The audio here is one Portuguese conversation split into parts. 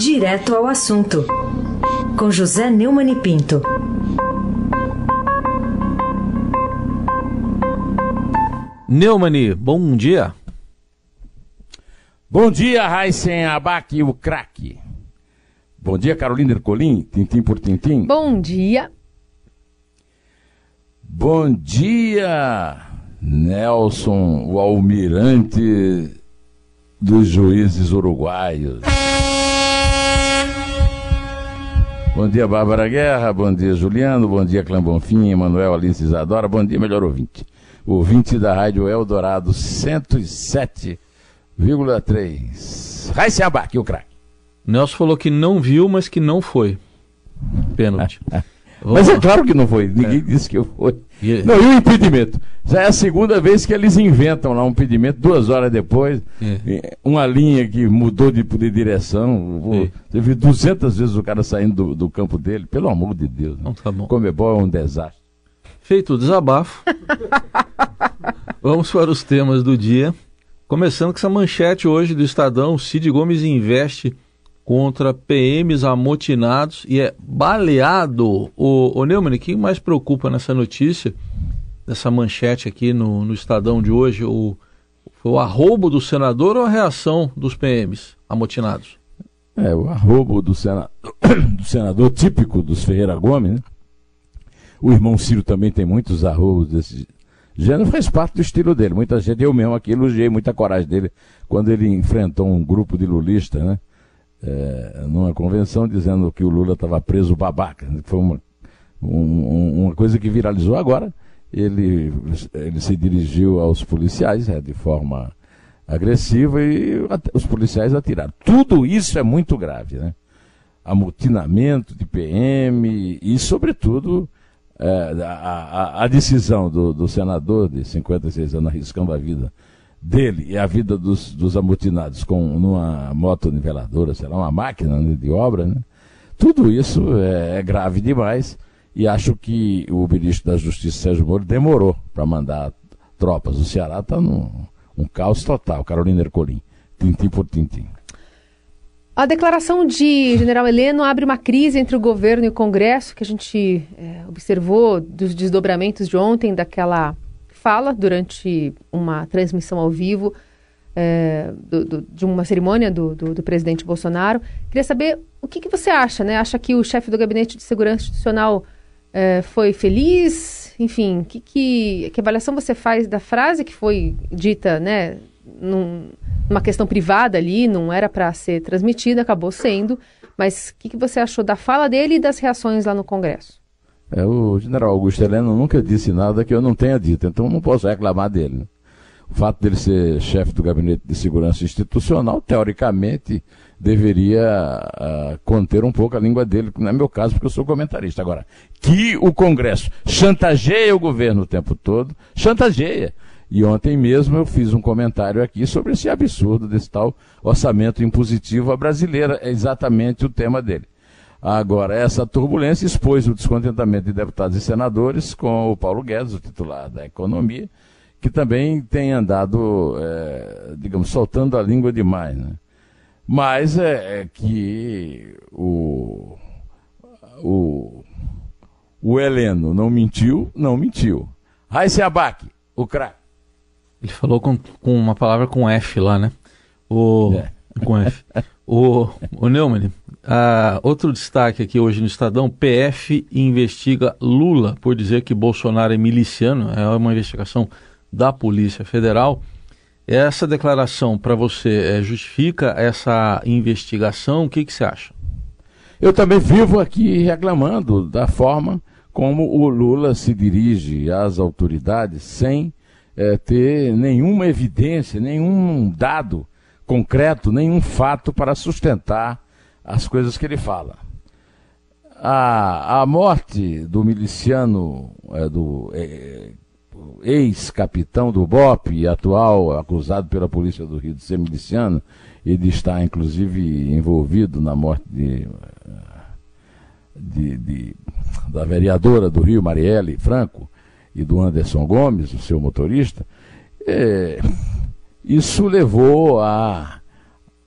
Direto ao assunto, com José Neumann e Pinto. Neumani, bom dia. Bom dia, Raíssen Abac, o craque. Bom dia, Carolina Ercolim, tintim por tintim. Bom dia. Bom dia, Nelson, o almirante dos juízes uruguaios. Bom dia, Bárbara Guerra. Bom dia, Juliano. Bom dia, Clã Bonfim, Emanuel Alice Isadora. Bom dia, melhor ouvinte. O ouvinte da Rádio Eldorado 107,3. Raíssa Abac, o craque. Nelson falou que não viu, mas que não foi. Pênalti. Mas é claro que não foi. Ninguém é. disse que eu fui. E... Não, e o impedimento? Já é a segunda vez que eles inventam lá um impedimento, duas horas depois, é. uma linha que mudou de, de direção. É. Viu 200 vezes o cara saindo do, do campo dele. Pelo amor de Deus. Né? Não, tá bom. Comebol é um desastre. Feito o desabafo, vamos para os temas do dia. Começando com essa manchete hoje do Estadão, Cid Gomes investe contra PMs amotinados e é baleado. O, o Neumann, mais preocupa nessa notícia, nessa manchete aqui no, no Estadão de hoje, o, foi o arrobo do senador ou a reação dos PMs amotinados? É, o arrobo do senador, do senador típico dos Ferreira Gomes, né? O irmão Ciro também tem muitos arrobos desse gênero, faz parte do estilo dele. Muita gente, eu mesmo aqui elogiei muita coragem dele quando ele enfrentou um grupo de lulistas, né? É, numa convenção dizendo que o Lula estava preso babaca. Foi uma, um, uma coisa que viralizou agora. Ele, ele se dirigiu aos policiais é, de forma agressiva e os policiais atiraram. Tudo isso é muito grave, né? Amotinamento de PM e, sobretudo, é, a, a, a, decisão do, do senador de 56 anos arriscando a vida dele e a vida dos, dos amotinados com numa moto niveladora, sei lá, uma máquina né, de obra, né? Tudo isso é, é, grave demais e acho que o ministro da Justiça, Sérgio Moro, demorou para mandar tropas. O Ceará está num um caos total. Carolina Ercolim, tintim por tintim. A declaração de General Heleno abre uma crise entre o governo e o Congresso, que a gente é, observou dos desdobramentos de ontem, daquela fala durante uma transmissão ao vivo é, do, do, de uma cerimônia do, do, presidente Bolsonaro. Queria saber o que, que, você acha, né? Acha que o chefe do Gabinete de Segurança Institucional é, foi feliz? Enfim, que, que, que, avaliação você faz da frase que foi dita, né? Num, numa questão privada ali, não era para ser transmitida, acabou sendo. Mas o que, que você achou da fala dele e das reações lá no Congresso? É, o general Augusto Heleno nunca disse nada que eu não tenha dito, então não posso reclamar dele. O fato dele ser chefe do Gabinete de Segurança Institucional, teoricamente, deveria uh, conter um pouco a língua dele, que não é meu caso, porque eu sou comentarista. Agora, que o Congresso chantageia o governo o tempo todo, chantageia. E ontem mesmo eu fiz um comentário aqui sobre esse absurdo desse tal orçamento impositivo à brasileira, é exatamente o tema dele. Agora, essa turbulência expôs o descontentamento de deputados e senadores com o Paulo Guedes, o titular da Economia, que também tem andado, é, digamos, soltando a língua demais. Né? Mas é, é que o, o, o Heleno não mentiu, não mentiu. Raíssa Abac, o craque. Ele falou com, com uma palavra com F lá, né? O, é. Com F. o, o Neumann, Uh, outro destaque aqui hoje no Estadão: PF investiga Lula por dizer que Bolsonaro é miliciano. É uma investigação da Polícia Federal. Essa declaração para você é, justifica essa investigação? O que, que você acha? Eu também vivo aqui reclamando da forma como o Lula se dirige às autoridades sem é, ter nenhuma evidência, nenhum dado concreto, nenhum fato para sustentar as coisas que ele fala. A, a morte do miliciano, é, do é, ex-capitão do BOP atual acusado pela polícia do Rio de ser miliciano e de estar inclusive envolvido na morte de, de, de da vereadora do Rio, Marielle Franco, e do Anderson Gomes, o seu motorista, é, isso levou a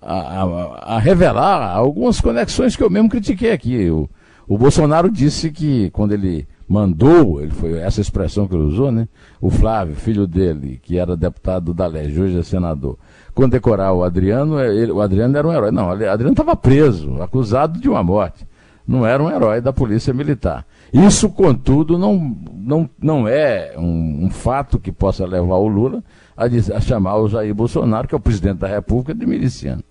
a, a, a, revelar algumas conexões que eu mesmo critiquei aqui. O, o Bolsonaro disse que quando ele mandou, ele foi essa expressão que ele usou, né? O Flávio, filho dele, que era deputado da LEG, hoje é senador, condecorar o Adriano, ele, o Adriano era um herói. Não, o Adriano estava preso, acusado de uma morte. Não era um herói da Polícia Militar. Isso, contudo, não, não, não é um, um fato que possa levar o Lula a, a, chamar o Jair Bolsonaro, que é o presidente da República, de miliciano.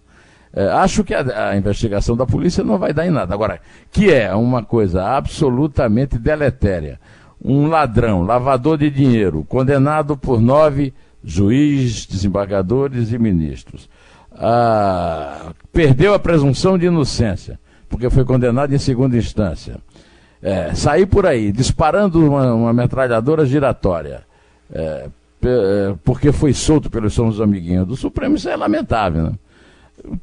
É, acho que a, a, investigação da polícia não vai dar em nada. Agora, que é uma coisa absolutamente deletéria. Um ladrão, lavador de dinheiro, condenado por nove juízes, desembargadores e ministros. Ah, perdeu a presunção de inocência, porque foi condenado em segunda instância é, sair por aí disparando uma, uma metralhadora giratória, é, é, porque foi solto pelos sons amiguinhos do Supremo, isso é lamentável. Né?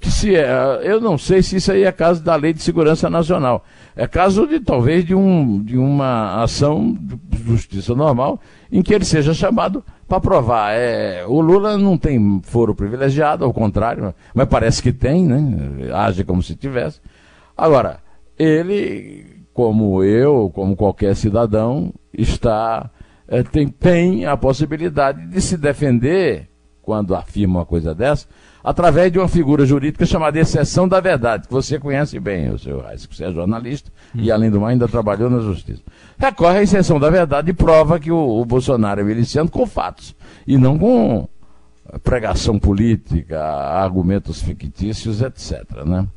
Se é, eu não sei se isso aí é caso da Lei de Segurança Nacional. É caso de talvez de, um, de uma ação de justiça normal em que ele seja chamado para provar. É, o Lula não tem foro privilegiado, ao contrário, mas parece que tem, né? Age como se tivesse. Agora, ele como eu, como qualquer cidadão, está é, tem, tem a possibilidade de se defender quando afirma uma coisa dessa, através de uma figura jurídica chamada exceção da verdade, que você conhece bem, o seu Reis, que você é jornalista hum. e, além do mais, ainda trabalhou na justiça. Recorre à exceção da verdade e prova que o, o Bolsonaro é miliciano com fatos, e não com pregação política, argumentos fictícios, etc. Né?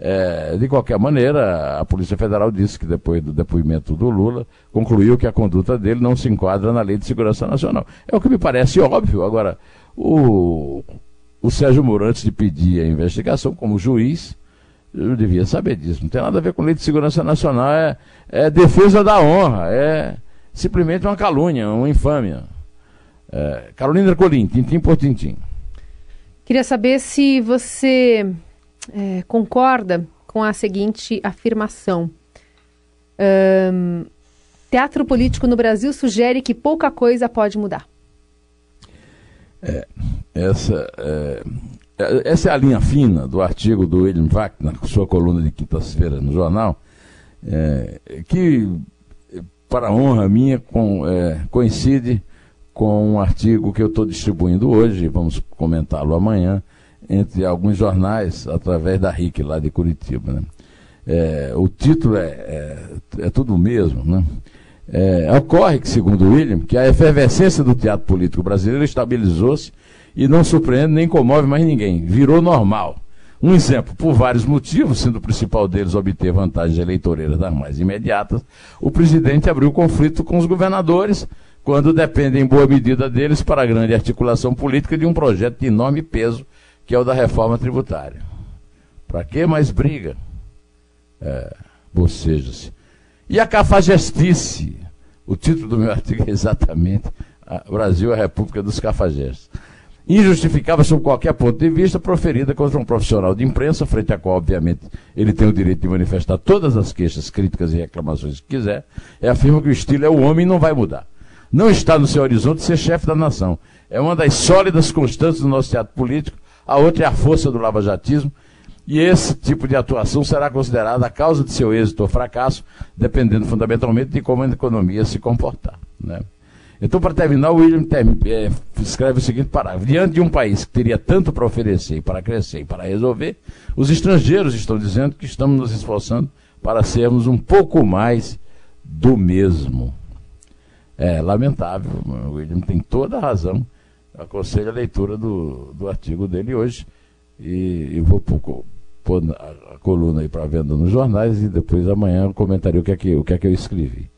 É, de qualquer maneira, a Polícia Federal disse que depois do depoimento do Lula, concluiu que a conduta dele não se enquadra na Lei de Segurança Nacional. É o que me parece óbvio. Agora, o, o Sérgio Moro, antes de pedir a investigação, como juiz, eu devia saber disso. Não tem nada a ver com Lei de Segurança Nacional, é, é defesa da honra, é simplesmente uma calúnia, uma infâmia. É, Carolina Ercolim, tintim por tintim. Queria saber se você é, concorda com a seguinte afirmação. Um, teatro político no Brasil sugere que pouca coisa pode mudar. É, essa, é, é essa é a linha fina do artigo do William na sua coluna de quinta-feira no jornal, é, que, para honra minha, com, é, coincide com um artigo que eu estou distribuindo hoje, vamos comentá-lo amanhã, entre alguns jornais através da RIC lá de Curitiba. Né? É, o título é, é, é, tudo o mesmo. Né? É, ocorre que, segundo William, que a efervescência do teatro político brasileiro estabilizou-se e não surpreende nem comove mais ninguém. Virou normal. Um exemplo, por vários motivos, sendo o principal deles obter vantagens eleitoreiras das mais imediatas, o presidente abriu conflito com os governadores, quando depende em boa medida deles para a grande articulação política de um projeto de enorme peso que é o da reforma tributária. Para que mais briga? É, boceja-se. E a cafajestice? O título do meu artigo é exatamente o Brasil é a República dos Cafajestes. Injustificável sob qualquer ponto de vista, proferida contra um profissional de imprensa, frente a qual, obviamente, ele tem o direito de manifestar todas as queixas, críticas e reclamações que quiser, é afirma que o estilo é o homem e não vai mudar. Não está no seu horizonte ser chefe da nação. É uma das sólidas constantes do nosso teatro político, a outra é a força do lavajatismo, e esse tipo de atuação será considerada a causa de seu êxito ou fracasso, dependendo fundamentalmente de como a economia se comportar. Né? Então, para terminar, o William é, escreve o seguinte parágrafo: Diante de um país que teria tanto para oferecer, para crescer e para resolver, os estrangeiros estão dizendo que estamos nos esforçando para sermos um pouco mais do mesmo. É lamentável, o William tem toda a razão aconselho a leitura do, do artigo dele hoje. E, e vou pôr, pôr a, a, coluna aí para venda nos jornais e depois amanhã eu comentarei o que é que, o que, é que eu escrevi.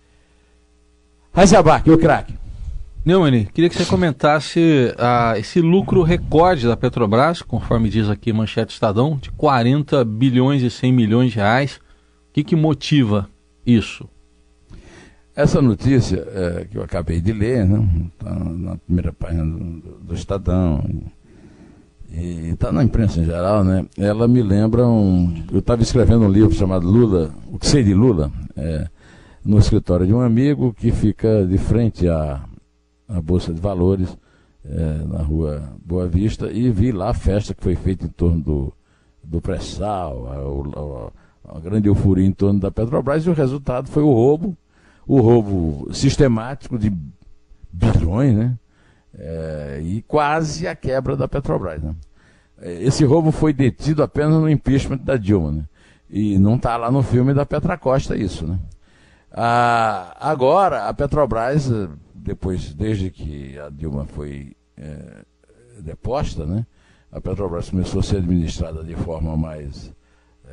Razabac, o craque. Neumann, queria que você comentasse ah, esse lucro recorde da Petrobras, conforme diz aqui Manchete Estadão, de 40 bilhões e 100 milhões de reais. O que, que motiva isso? Essa notícia é, que eu acabei de ler, né, tá na primeira página do, do Estadão, e está na imprensa em geral, né, ela me lembra um. Eu estava escrevendo um livro chamado Lula, O que sei de Lula, é, no escritório de um amigo que fica de frente à, à Bolsa de Valores, é, na rua Boa Vista, e vi lá a festa que foi feita em torno do, do pré-sal, a, grande euforia em torno da Petrobras, e o resultado foi o roubo, o roubo sistemático de bilhões, né? É, e quase a quebra da Petrobras. Né? É, esse roubo foi detido apenas no impeachment da Dilma, né? E não está lá no filme da Petra Costa isso, né? Ah, agora, a Petrobras, depois, desde que a Dilma foi é, deposta, né? A Petrobras começou a ser administrada de forma mais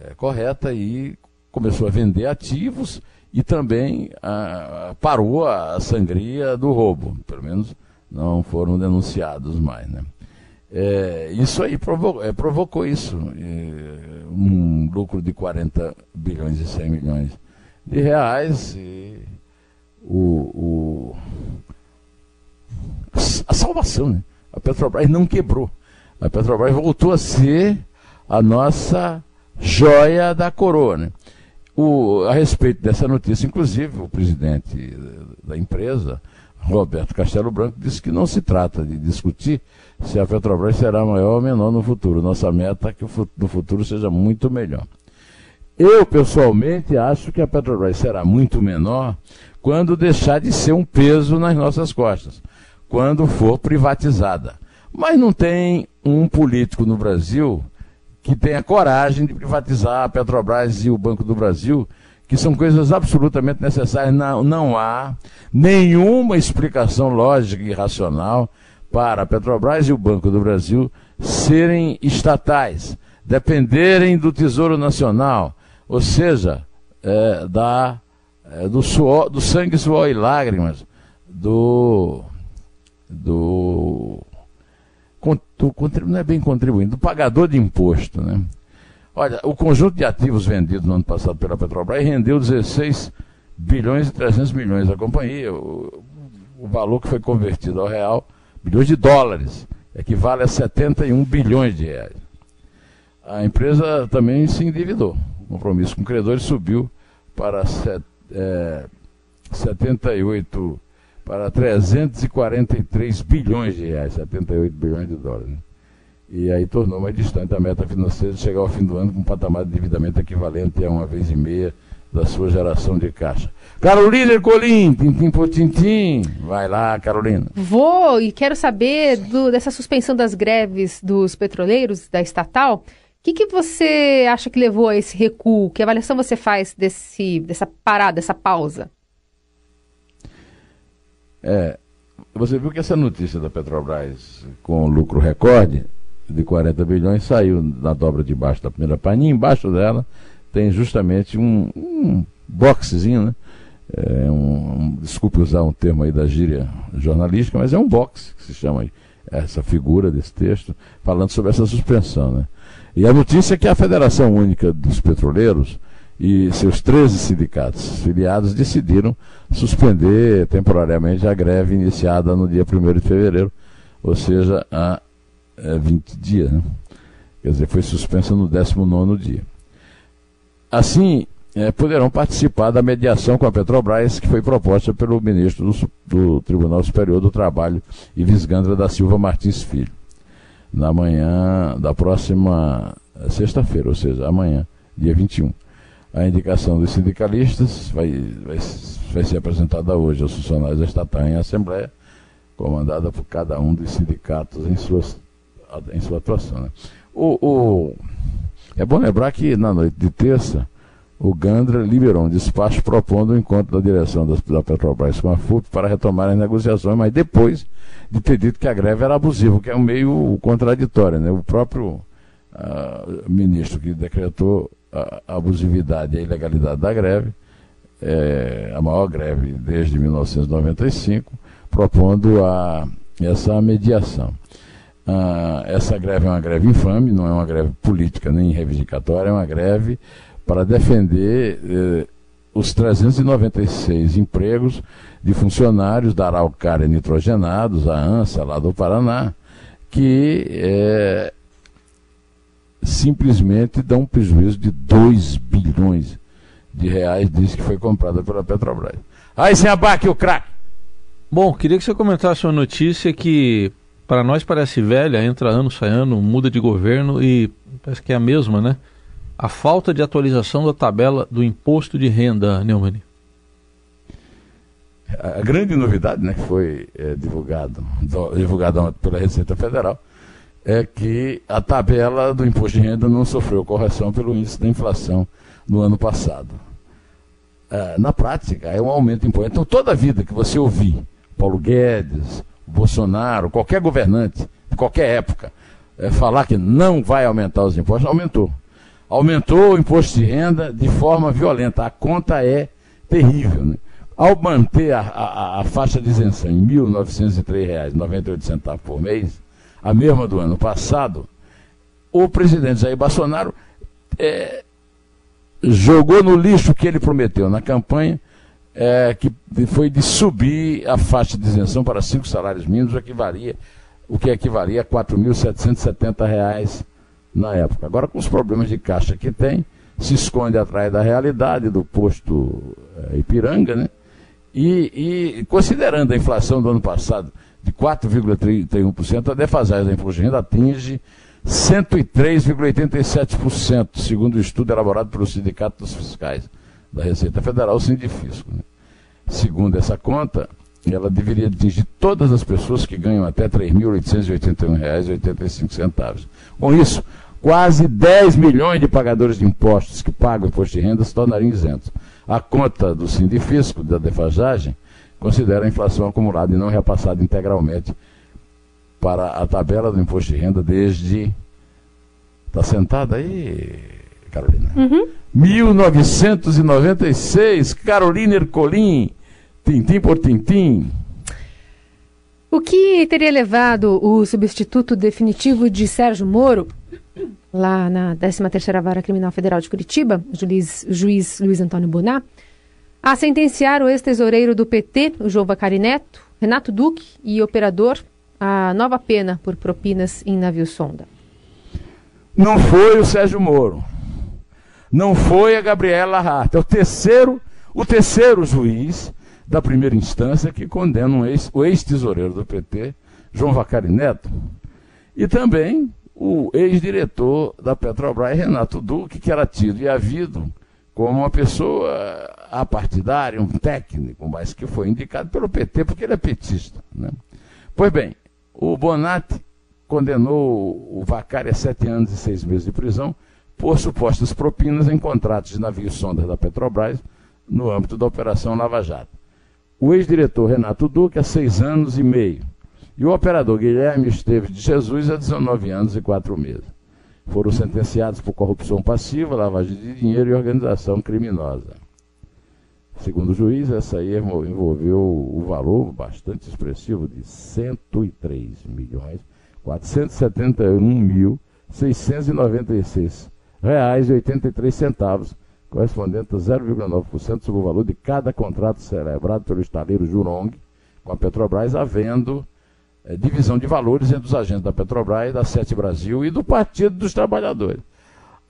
é, correta e começou a vender ativos e também ah, parou a sangria do roubo, pelo menos não foram denunciados mais, né? É, isso aí provocou, é, provocou isso, é, um lucro de 40 bilhões e 100 milhões de reais e o, o, a salvação, né? A Petrobras não quebrou. A Petrobras voltou a ser a nossa joia da coroa. Né? O, a respeito dessa notícia, inclusive, o presidente da empresa, Roberto Castelo Branco, disse que não se trata de discutir se a Petrobras será maior ou menor no futuro. Nossa meta é que no futuro seja muito melhor. Eu, pessoalmente, acho que a Petrobras será muito menor quando deixar de ser um peso nas nossas costas, quando for privatizada. Mas não tem um político no Brasil que tenha coragem de privatizar a Petrobras e o Banco do Brasil que são coisas absolutamente necessárias. Não, não há nenhuma explicação lógica e racional para a Petrobras e o Banco do Brasil serem estatais, dependerem do Tesouro Nacional, ou seja, é, da, é, do, suor, do sangue, suor e lágrimas do, do, do, não é bem contribuinte, do pagador de imposto, né? Olha, o conjunto de ativos vendidos no ano passado pela Petrobras rendeu 16 bilhões e 300 milhões à companhia. O, o valor que foi convertido ao real, bilhões de dólares, equivale a 71 bilhões de reais. A empresa também se endividou. O compromisso com credores subiu para set, é, 78 para 343 bilhões de reais, 78 bilhões de dólares. Né? e aí tornou mais distante a meta financeira de chegar ao fim do ano com um patamar de endividamento equivalente a uma vez e meia da sua geração de caixa. Carolina Ercolim, tintim por tintim. Vai lá, Carolina. Vou e quero saber do, dessa suspensão das greves dos petroleiros, da estatal. O que, que você acha que levou a esse recuo? Que avaliação você faz desse, dessa parada, dessa pausa? É, você viu que essa notícia da Petrobras com lucro recorde de 40 bilhões saiu na dobra de baixo da primeira página. Embaixo dela tem justamente um, um boxezinho, né? É um, um, desculpe usar um termo aí da gíria jornalística, mas é um box que se chama aí, essa figura desse texto, falando sobre essa suspensão. Né? E a notícia é que a Federação Única dos Petroleiros e seus 13 sindicatos filiados decidiram suspender temporariamente a greve iniciada no dia 1 de fevereiro, ou seja, é, 20 dias, né? quer dizer, foi suspensa no 19 dia. Assim, é, poderão participar da mediação com a Petrobras, que foi proposta pelo ministro do, do Tribunal Superior do Trabalho, Ives Gandra da Silva Martins Filho, na manhã da próxima é, sexta-feira, ou seja, amanhã, dia 21. A indicação dos sindicalistas vai, vai, vai ser apresentada hoje aos funcionários da estatal em assembleia, comandada por cada um dos sindicatos em suas em sua atuação. Né? O, o, é bom lembrar que na noite de terça, o Gandra liberou um despacho propondo o encontro da direção da, da Petrobras com a FUP para retomar as negociações, mas depois de ter dito que a greve era abusiva, que é um meio contraditório. Né? O próprio uh, ministro que decretou abusividade e a ilegalidade da greve, é, a maior greve desde 1995, propondo a, essa mediação. Ah, essa greve é uma greve infame, não é uma greve política nem reivindicatória, é uma greve para defender eh, os 396 empregos de funcionários da Araucária Nitrogenados, a ANSA, lá do Paraná, que eh, simplesmente dão um prejuízo de 2 bilhões de reais, diz que foi comprada pela Petrobras. Aí, sem abaque, o craque! Bom, queria que você comentasse uma notícia que para nós parece velha, entra ano, sai ano, muda de governo e parece que é a mesma, né? A falta de atualização da tabela do imposto de renda, Neumann. A grande novidade, né, que foi é, divulgado, divulgada pela Receita Federal, é que a tabela do imposto de renda não sofreu correção pelo índice da inflação no ano passado. É, na prática, é um aumento importante. Então, toda a vida que você ouvir Paulo Guedes, Bolsonaro, qualquer governante, de qualquer época, é, falar que não vai aumentar os impostos, aumentou. Aumentou o imposto de renda de forma violenta. A conta é terrível. Né? Ao manter a, a, a faixa de isenção em R$ 1.903,98 por mês, a mesma do ano passado, o presidente Jair Bolsonaro é, jogou no lixo que ele prometeu na campanha, é, que foi de subir a faixa de isenção para cinco salários mínimos, o que, varia, o que equivalia a R$ 4.770 na época. Agora, com os problemas de caixa que tem, se esconde atrás da realidade do posto é, Ipiranga, né? E, e, considerando a inflação do ano passado de 4,31%, a defasagem da imposto de renda atinge 103,87%, segundo o estudo elaborado pelo Sindicato dos Fiscais da Receita Federal, Sindifisco. Né? Segundo essa conta, ela deveria atingir todas as pessoas que ganham até R$ 3.881,85. Com isso, quase 10 milhões de pagadores de impostos que pagam imposto de renda se tornariam isentos. A conta do Sindifisco, da defasagem, considera a inflação acumulada e não repassada integralmente para a tabela do imposto de renda desde. Está sentada aí, Carolina? Uhum. 1996, Carolina Ercolim, tintim por tintim. O que teria levado o substituto definitivo de Sérgio Moro, lá na 13ª Vara Criminal Federal de Curitiba, o juiz, juiz Luiz Antônio Bonar, a sentenciar o ex-tesoureiro do PT, o João Vacari Neto, Renato Duque e operador a nova pena por propinas em navio sonda? Não foi o Sérgio Moro. Não foi a Gabriela Hart. É o terceiro, o terceiro juiz da primeira instância que condena um ex, o ex-tesoureiro do PT, João Vacari Neto, e também o ex-diretor da Petrobras, Renato Duque, que era tido e havido como uma pessoa apartidária, um técnico, mas que foi indicado pelo PT porque ele é petista. Né? Pois bem, o Bonatti condenou o Vacari a sete anos e seis meses de prisão por supostas propinas em contratos de navios sondas da Petrobras no âmbito da Operação Lava Jato. O ex-diretor Renato Duque a seis anos e meio. E o operador Guilherme Esteves de Jesus a 19 anos e quatro meses. Foram sentenciados por corrupção passiva, lavagem de dinheiro e organização criminosa. Segundo o juiz, essa aí envolveu o valor bastante expressivo de 103 milhões 471 mil 696 reais e 83 centavos, correspondente a 0,9% sobre o valor de cada contrato celebrado pelo estaleiro Jurong com a Petrobras, havendo divisão de valores entre os agentes da Petrobras, da Sete Brasil e do Partido dos Trabalhadores.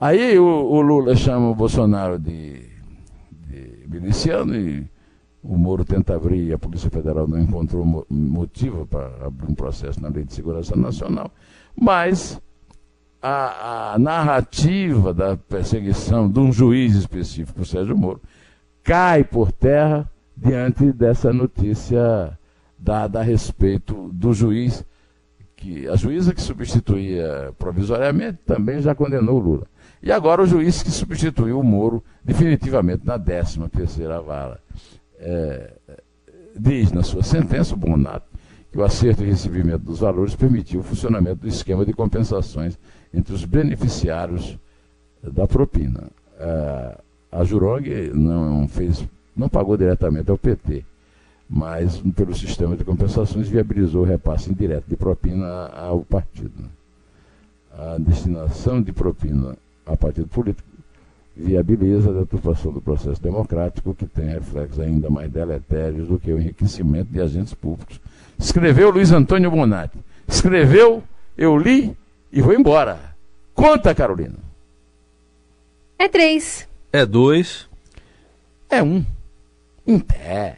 Aí o, o Lula chama o Bolsonaro de miliciano e o Moro tenta abrir a Polícia Federal não encontrou motivo para abrir um processo na Lei de Segurança Nacional, mas a, a narrativa da perseguição de um juiz específico, o Sérgio Moro, cai por terra diante dessa notícia dada a respeito do juiz, que a juíza que substituía provisoriamente também já condenou o Lula. E agora o juiz que substituiu o Moro definitivamente na 13 terceira vara. É, diz na sua sentença, o Bonato, que o acerto e recebimento dos valores permitiu o funcionamento do esquema de compensações entre os beneficiários da propina. É, a Jurong não fez, não pagou diretamente ao PT, mas pelo sistema de compensações viabilizou o repasse indireto de propina ao partido. A destinação de propina a partido político viabiliza a deturpação do processo democrático, que tem reflexos ainda mais deletérios do que o enriquecimento de agentes públicos. Escreveu Luiz Antônio Bonatti. Escreveu, eu li e vou embora. Conta, Carolina. É três. É dois. É um. Em pé.